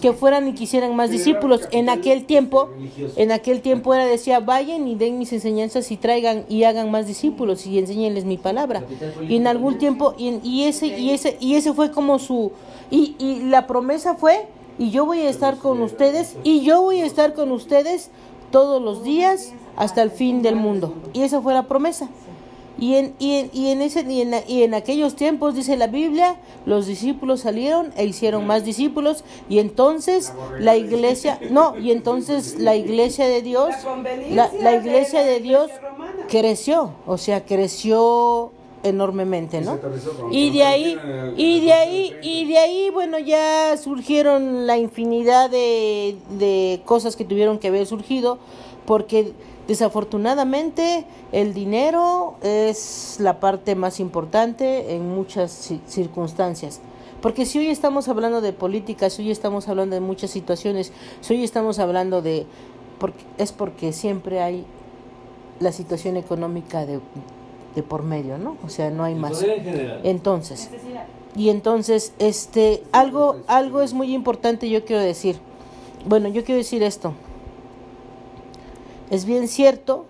que fueran y que hicieran más discípulos. En aquel tiempo, en aquel tiempo era decía, vayan y den mis enseñanzas y traigan y hagan más discípulos y enséñenles mi palabra. Y en algún tiempo, y, en- y ese, y ese, y ese fue como su, y, y la promesa fue, y yo voy a estar con ustedes, y yo voy a estar con ustedes todos los días hasta el fin del mundo. Y esa fue la promesa. Y en, y en, y en, ese, y, en, y en aquellos tiempos, dice la Biblia, los discípulos salieron e hicieron más discípulos y entonces la iglesia, no, y entonces la iglesia de Dios, la, la iglesia de Dios, creció, o sea, creció enormemente, ¿no? Y de ahí, y de ahí, y de ahí, bueno, ya surgieron la infinidad de, de cosas que tuvieron que haber surgido, porque desafortunadamente el dinero es la parte más importante en muchas ci- circunstancias. Porque si hoy estamos hablando de política, si hoy estamos hablando de muchas situaciones, si hoy estamos hablando de... Porque, es porque siempre hay la situación económica de, de por medio, ¿no? O sea, no hay más. en general. Entonces, y entonces, este, algo, algo es muy importante, yo quiero decir. Bueno, yo quiero decir esto. Es bien cierto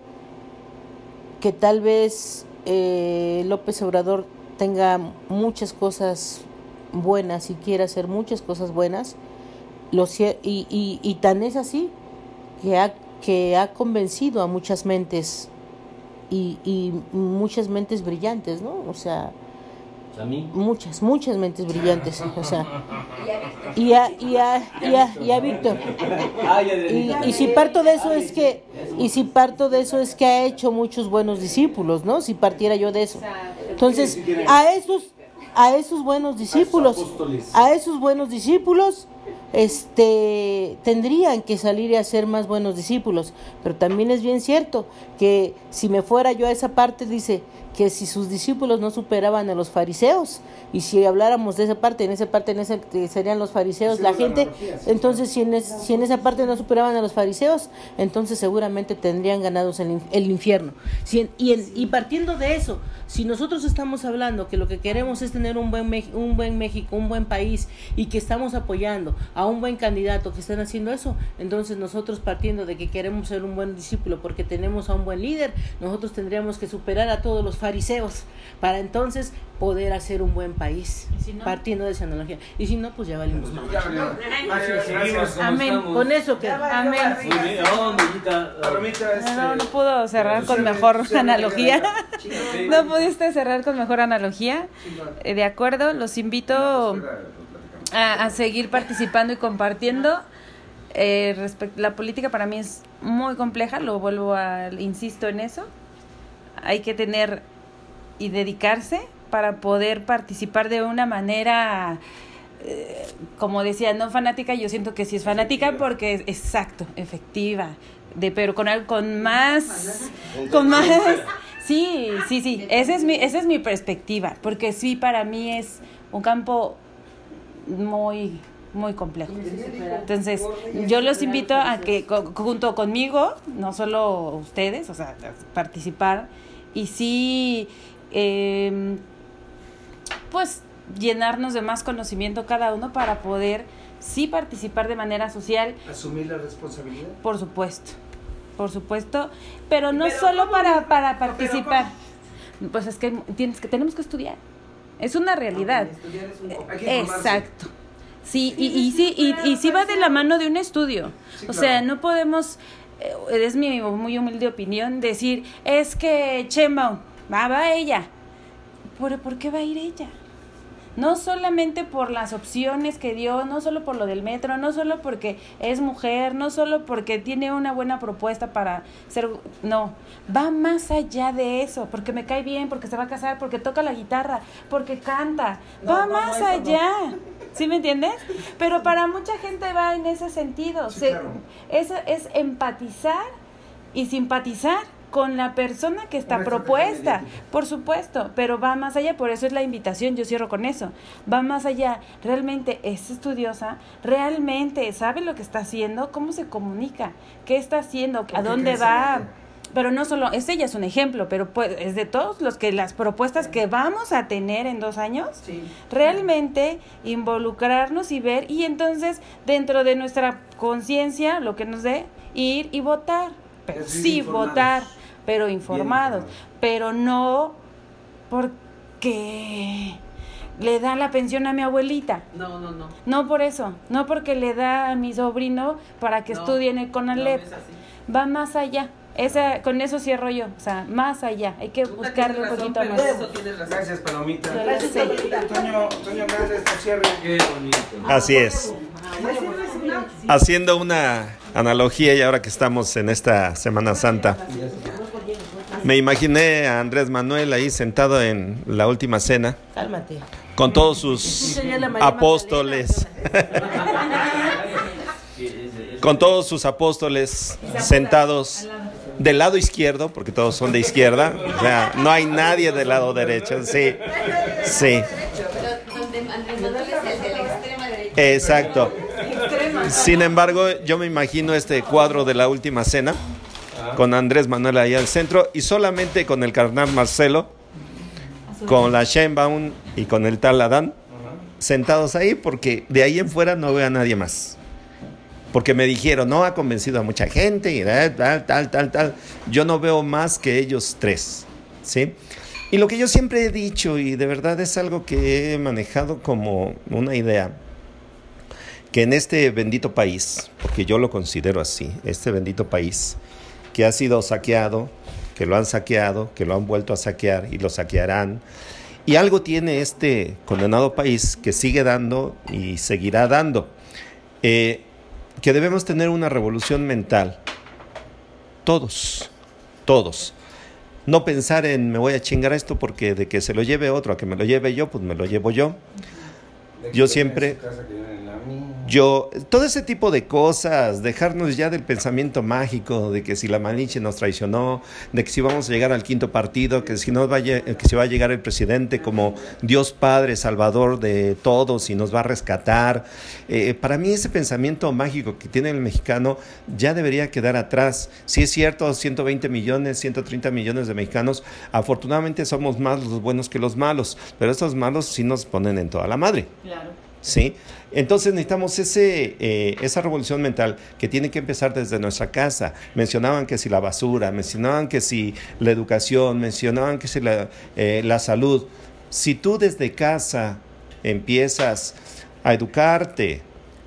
que tal vez eh, López Obrador tenga muchas cosas buenas y quiera hacer muchas cosas buenas. Lo, y, y, y tan es así que ha, que ha convencido a muchas mentes y, y muchas mentes brillantes, ¿no? O sea. Muchas, muchas mentes brillantes, o sea, y a, y a, y a, y a Víctor. Ah, ya Y, de y si parto de eso es que, y si parto de eso es que ha hecho muchos buenos discípulos, ¿no? Si partiera yo de eso. Entonces, a esos, a esos buenos discípulos, a esos buenos discípulos, este, tendrían que salir y hacer más buenos discípulos. Pero también es bien cierto que si me fuera yo a esa parte, dice que si sus discípulos no superaban a los fariseos, y si habláramos de esa parte, en esa parte en esa, que serían los fariseos, la gente, entonces si en, es- si en esa parte no superaban a los fariseos, entonces seguramente tendrían ganados el, el infierno. Si en- y, en- y partiendo de eso, si nosotros estamos hablando que lo que queremos es tener un buen, un buen México, un buen país, y que estamos apoyando a un buen candidato que están haciendo eso, entonces nosotros partiendo de que queremos ser un buen discípulo porque tenemos a un buen líder, nosotros tendríamos que superar a todos los fariseos para entonces poder hacer un buen país, partiendo de esa analogía. Y si no, pues ya valimos más. Amén. Con eso que... Amén. No, no pudo cerrar con mejor analogía. No pudiste cerrar con mejor analogía. Eh, De acuerdo, los invito a, a seguir participando y compartiendo. Eh, respect- la política para mí es muy compleja, lo vuelvo a, insisto en eso. Hay que tener y dedicarse para poder participar de una manera, eh, como decía, no fanática, yo siento que sí es fanática porque es exacto, efectiva, de pero con algo con más, con más, sí, sí, sí, esa es mi, esa es mi perspectiva, porque sí para mí es un campo muy muy complejo. Entonces, yo los invito a que co- junto conmigo, no solo ustedes, o sea, participar y sí, eh, pues llenarnos de más conocimiento cada uno para poder sí participar de manera social, Asumir la responsabilidad. por supuesto, por supuesto, pero no solo para, para participar. Pues es que tienes que tenemos que estudiar. Es una realidad. Hay que informarse. Exacto. Sí, y, y sí, y, y sí va de la mano de un estudio. Sí, o sea, no podemos, eh, es mi muy humilde opinión, decir, es que Chemba, va, va ella. ¿Por, ¿Por qué va a ir ella? No solamente por las opciones que dio, no solo por lo del metro, no solo porque es mujer, no solo porque tiene una buena propuesta para ser... No, va más allá de eso, porque me cae bien, porque se va a casar, porque toca la guitarra, porque canta. va más allá. ¿Sí me entiendes? Pero para mucha gente va en ese sentido. Sí, Se- claro. es, es empatizar y simpatizar con la persona que está propuesta. Por supuesto, pero va más allá, por eso es la invitación, yo cierro con eso. Va más allá, realmente es estudiosa, realmente sabe lo que está haciendo, cómo se comunica, qué está haciendo, a dónde va. Pero no solo, es ella es un ejemplo, pero pues, es de todos los que las propuestas que vamos a tener en dos años, realmente involucrarnos y ver, y entonces dentro de nuestra conciencia, lo que nos dé, ir y votar. Pero sí, votar, pero informados, informados. pero no porque le da la pensión a mi abuelita. No, no, no. No por eso, no porque le da a mi sobrino para que No, estudie en el Conalep. no es así. Va más allá. Esa, con eso cierro yo, o sea, más allá. Hay que buscarle un poquito más. Gracias, Palomita. Lo sé. Toño, Toño Grandes, tu cierre. Qué bonito. Así es. Haciendo una analogía y ahora que estamos en esta Semana Santa, Me imaginé a Andrés Manuel ahí sentado en la última cena. Cálmate. Con todos sus apóstoles. con todos sus apóstoles sentados del lado izquierdo, porque todos son de izquierda. O sea, no hay nadie del lado derecho. Sí, sí. Exacto. Sin embargo, yo me imagino este cuadro de la última cena con Andrés Manuel ahí al centro y solamente con el carnal Marcelo, con la Sheinbaum y con el tal Adán sentados ahí porque de ahí en fuera no veo a nadie más. Porque me dijeron, no, ha convencido a mucha gente y tal, tal, tal, tal. Yo no veo más que ellos tres, ¿sí? Y lo que yo siempre he dicho, y de verdad es algo que he manejado como una idea, que en este bendito país, porque yo lo considero así, este bendito país, que ha sido saqueado, que lo han saqueado, que lo han vuelto a saquear y lo saquearán, y algo tiene este condenado país que sigue dando y seguirá dando, eh, que debemos tener una revolución mental, todos, todos. No pensar en me voy a chingar esto porque de que se lo lleve otro a que me lo lleve yo, pues me lo llevo yo. Yo siempre yo, todo ese tipo de cosas, dejarnos ya del pensamiento mágico de que si la Malinche nos traicionó, de que si vamos a llegar al quinto partido, que si no vaya, que si va a llegar el presidente como Dios Padre, Salvador de todos y nos va a rescatar. Eh, para mí ese pensamiento mágico que tiene el mexicano ya debería quedar atrás. Si es cierto, 120 millones, 130 millones de mexicanos, afortunadamente somos más los buenos que los malos, pero estos malos sí nos ponen en toda la madre. Claro. ¿Sí? Entonces necesitamos eh, esa revolución mental que tiene que empezar desde nuestra casa. Mencionaban que si la basura, mencionaban que si la educación, mencionaban que si la, eh, la salud. Si tú desde casa empiezas a educarte,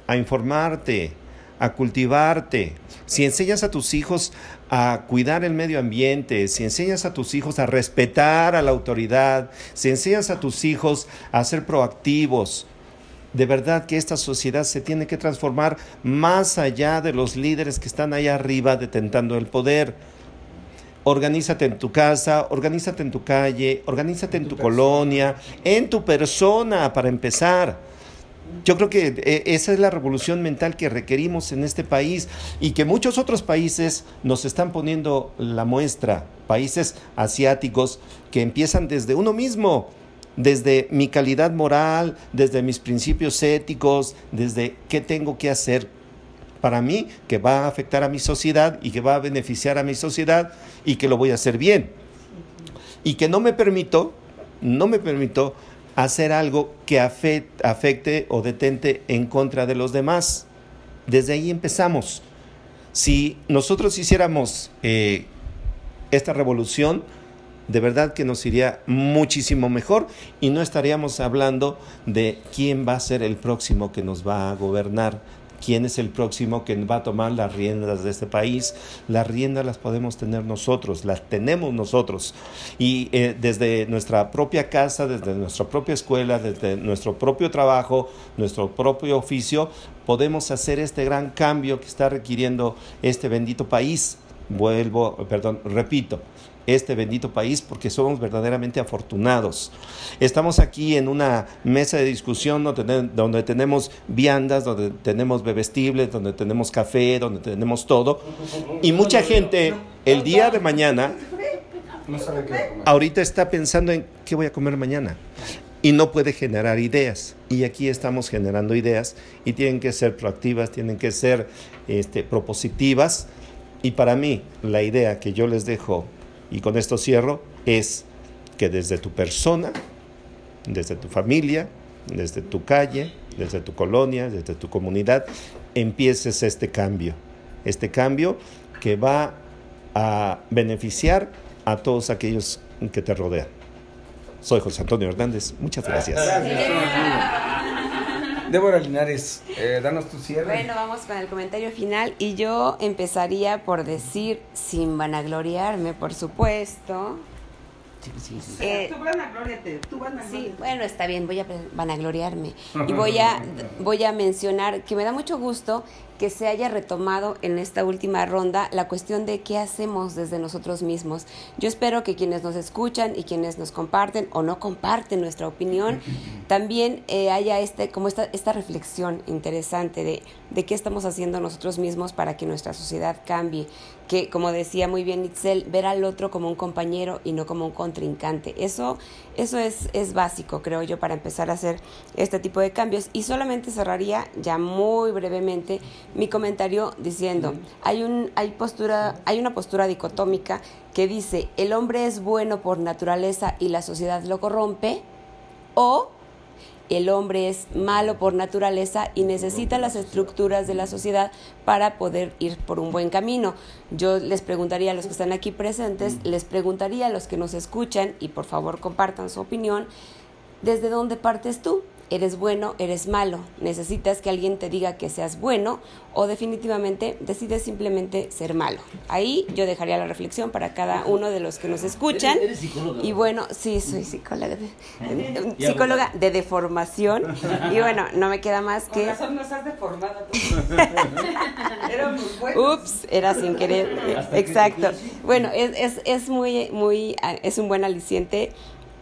a informarte, a cultivarte, si enseñas a tus hijos a cuidar el medio ambiente, si enseñas a tus hijos a respetar a la autoridad, si enseñas a tus hijos a ser proactivos, de verdad que esta sociedad se tiene que transformar más allá de los líderes que están ahí arriba detentando el poder. Organízate en tu casa, organízate en tu calle, organízate en tu, colonia, en tu persona para empezar. Yo creo que eh, esa es la revolución mental que requerimos en este país y que muchos otros países nos están poniendo la muestra, países asiáticos que empiezan desde uno mismo desde mi calidad moral, desde mis principios éticos, desde qué tengo que hacer para mí que va a afectar a mi sociedad y que va a beneficiar a mi sociedad y que lo voy a hacer bien. Y que no me permito, no me permito hacer algo que afecte o detente en contra de los demás. Desde ahí empezamos. Si nosotros hiciéramos eh, esta revolución, de verdad que nos iría muchísimo mejor y no estaríamos hablando de quién va a ser el próximo que nos va a gobernar, quién es el próximo que va a tomar las riendas de este país. Las riendas las podemos tener nosotros, las tenemos nosotros. Y eh, desde nuestra propia casa, desde nuestra propia escuela, desde nuestro propio trabajo, nuestro propio oficio, podemos hacer este gran cambio que está requiriendo este bendito país. Vuelvo, perdón, repito, este bendito país porque somos verdaderamente afortunados. Estamos aquí en una mesa de discusión donde, tenemos viandas, donde tenemos bebestibles, donde tenemos café, donde tenemos todo. Y mucha gente el día de mañana ahorita está pensando en qué voy a comer mañana y no puede generar ideas. Y aquí estamos generando ideas y tienen que ser proactivas, tienen que ser este, propositivas. Y para mí, la idea que yo les dejo y con esto cierro, es que desde tu persona, desde tu familia, desde tu calle, desde tu colonia, desde tu comunidad, empieces este cambio. Este cambio que va a beneficiar a todos aquellos que te rodean. Soy José Antonio Hernández. Muchas gracias. Débora Linares, eh, danos tu cierre. Bueno, vamos con el comentario final y yo empezaría por decir, sin vanagloriarme, por supuesto, Sí, sí, sí. Eh, tú vanagloriate, tú Sí, vanagloriate. bueno, está bien, voy a vanagloriarme. Y voy a, voy a mencionar que me da mucho gusto que se haya retomado en esta última ronda la cuestión de qué hacemos desde nosotros mismos. Yo espero que quienes nos escuchan y quienes nos comparten o no comparten nuestra opinión, también eh, haya este, como esta, esta reflexión interesante de, de qué estamos haciendo nosotros mismos para que nuestra sociedad cambie. Que, como decía muy bien Itzel, ver al otro como un compañero y no como un contrincante. Eso, eso es, es básico, creo yo, para empezar a hacer este tipo de cambios. Y solamente cerraría ya muy brevemente mi comentario diciendo, hay, un, hay, postura, hay una postura dicotómica que dice, el hombre es bueno por naturaleza y la sociedad lo corrompe, o el hombre es malo por naturaleza y necesita las estructuras de la sociedad para poder ir por un buen camino. Yo les preguntaría a los que están aquí presentes, les preguntaría a los que nos escuchan y por favor compartan su opinión, ¿desde dónde partes tú? ¿Eres bueno, eres malo? ¿Necesitas que alguien te diga que seas bueno o definitivamente decides simplemente ser malo? Ahí yo dejaría la reflexión para cada uno de los que nos escuchan. ¿Eres- eres psicóloga? Y bueno, sí, soy psicóloga de, psicóloga de deformación. Y bueno, no me queda más Con que... razón nos has deformado. Éramos buenos. Ups, era sin querer. Exacto. Bueno, es, es, es muy, muy, ah, es un buen aliciente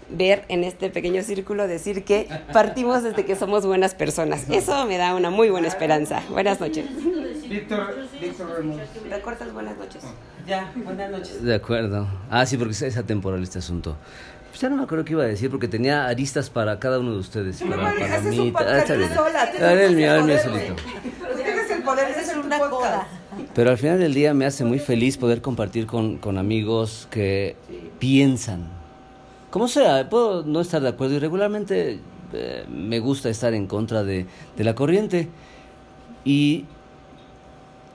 ver en este pequeño círculo decir que partimos desde que somos buenas personas. Eso me da una muy buena esperanza. Buenas noches. Víctor, Víctor Bermúdez. ¿Recortas buenas noches? Ya, buenas noches. De acuerdo. Ah, sí, porque es atemporal este asunto. Pues ya no me acuerdo qué iba a decir porque tenía aristas para cada uno de ustedes. No, para, María, para haces mí. un Ah, sola, el mío, el mío solito. Tú tienes el poder de hacer una podcast. Pero al final del día me hace muy feliz poder compartir con, con amigos que piensan. Como sea, puedo no estar de acuerdo y regularmente eh, me gusta estar en contra de, de la corriente. Y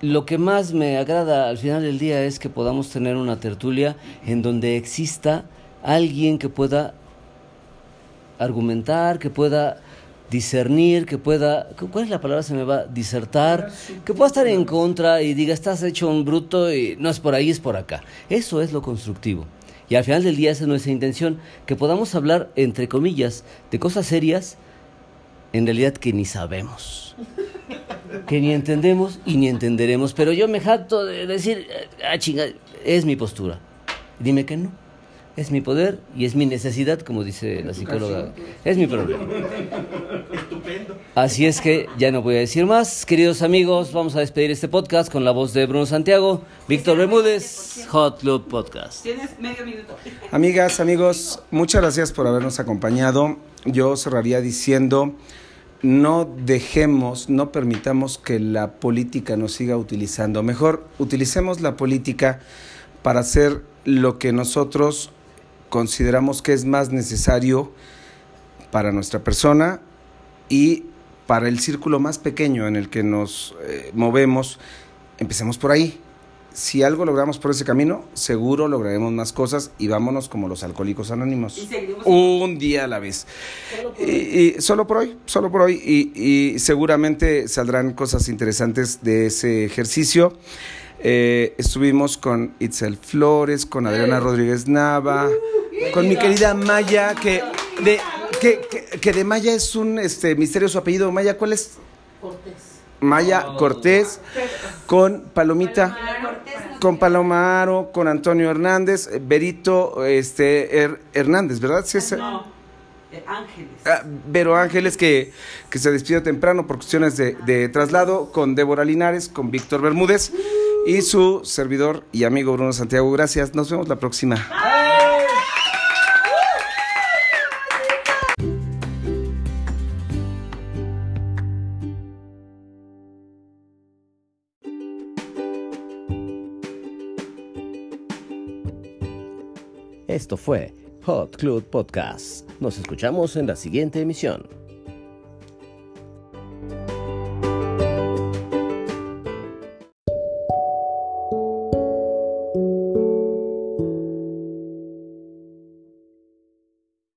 lo que más me agrada al final del día es que podamos tener una tertulia en donde exista alguien que pueda argumentar, que pueda discernir, que pueda, ¿cuál es la palabra? Se me va, disertar, que pueda estar en contra y diga, estás hecho un bruto y no es por ahí, es por acá. Eso es lo constructivo. Y al final del día esa es nuestra intención, que podamos hablar, entre comillas, de cosas serias, en realidad que ni sabemos. Que ni entendemos y ni entenderemos. Pero yo me jacto de decir, ah, chinga, es mi postura. Dime que no. Es mi poder y es mi necesidad, como dice la psicóloga. Es mi problema. Así es que ya no voy a decir más. Queridos amigos, vamos a despedir este podcast con la voz de Bruno Santiago, Víctor Bermúdez, Hot Club Podcast. Tienes medio minuto. Amigas, amigos, muchas gracias por habernos acompañado. Yo cerraría diciendo, no dejemos, no permitamos que la política nos siga utilizando. Mejor utilicemos la política para hacer lo que nosotros consideramos que es más necesario para nuestra persona y para el círculo más pequeño en el que nos eh, movemos. Empecemos por ahí. Si algo logramos por ese camino, seguro lograremos más cosas y vámonos como los alcohólicos anónimos. Un día a la vez. Y, y solo por hoy, solo por hoy. Y, y seguramente saldrán cosas interesantes de ese ejercicio. Eh, estuvimos con Itzel Flores, con Adriana Rodríguez Nava, con mi querida Maya, que de, que, que- que de Maya es un este, misterio su apellido. Maya, ¿cuál es? Maya Cortés, con Palomita, con Palomaro, con Antonio Hernández, Berito este, Her- Hernández, ¿verdad? Sí, es- No, Ángeles. Ah, Vero Ángeles, que, que se despidió temprano por cuestiones de, de traslado, con Débora Linares, con Víctor Bermúdez y su servidor y amigo Bruno Santiago. Gracias, nos vemos la próxima. Esto fue Hot Club Podcast. Nos escuchamos en la siguiente emisión.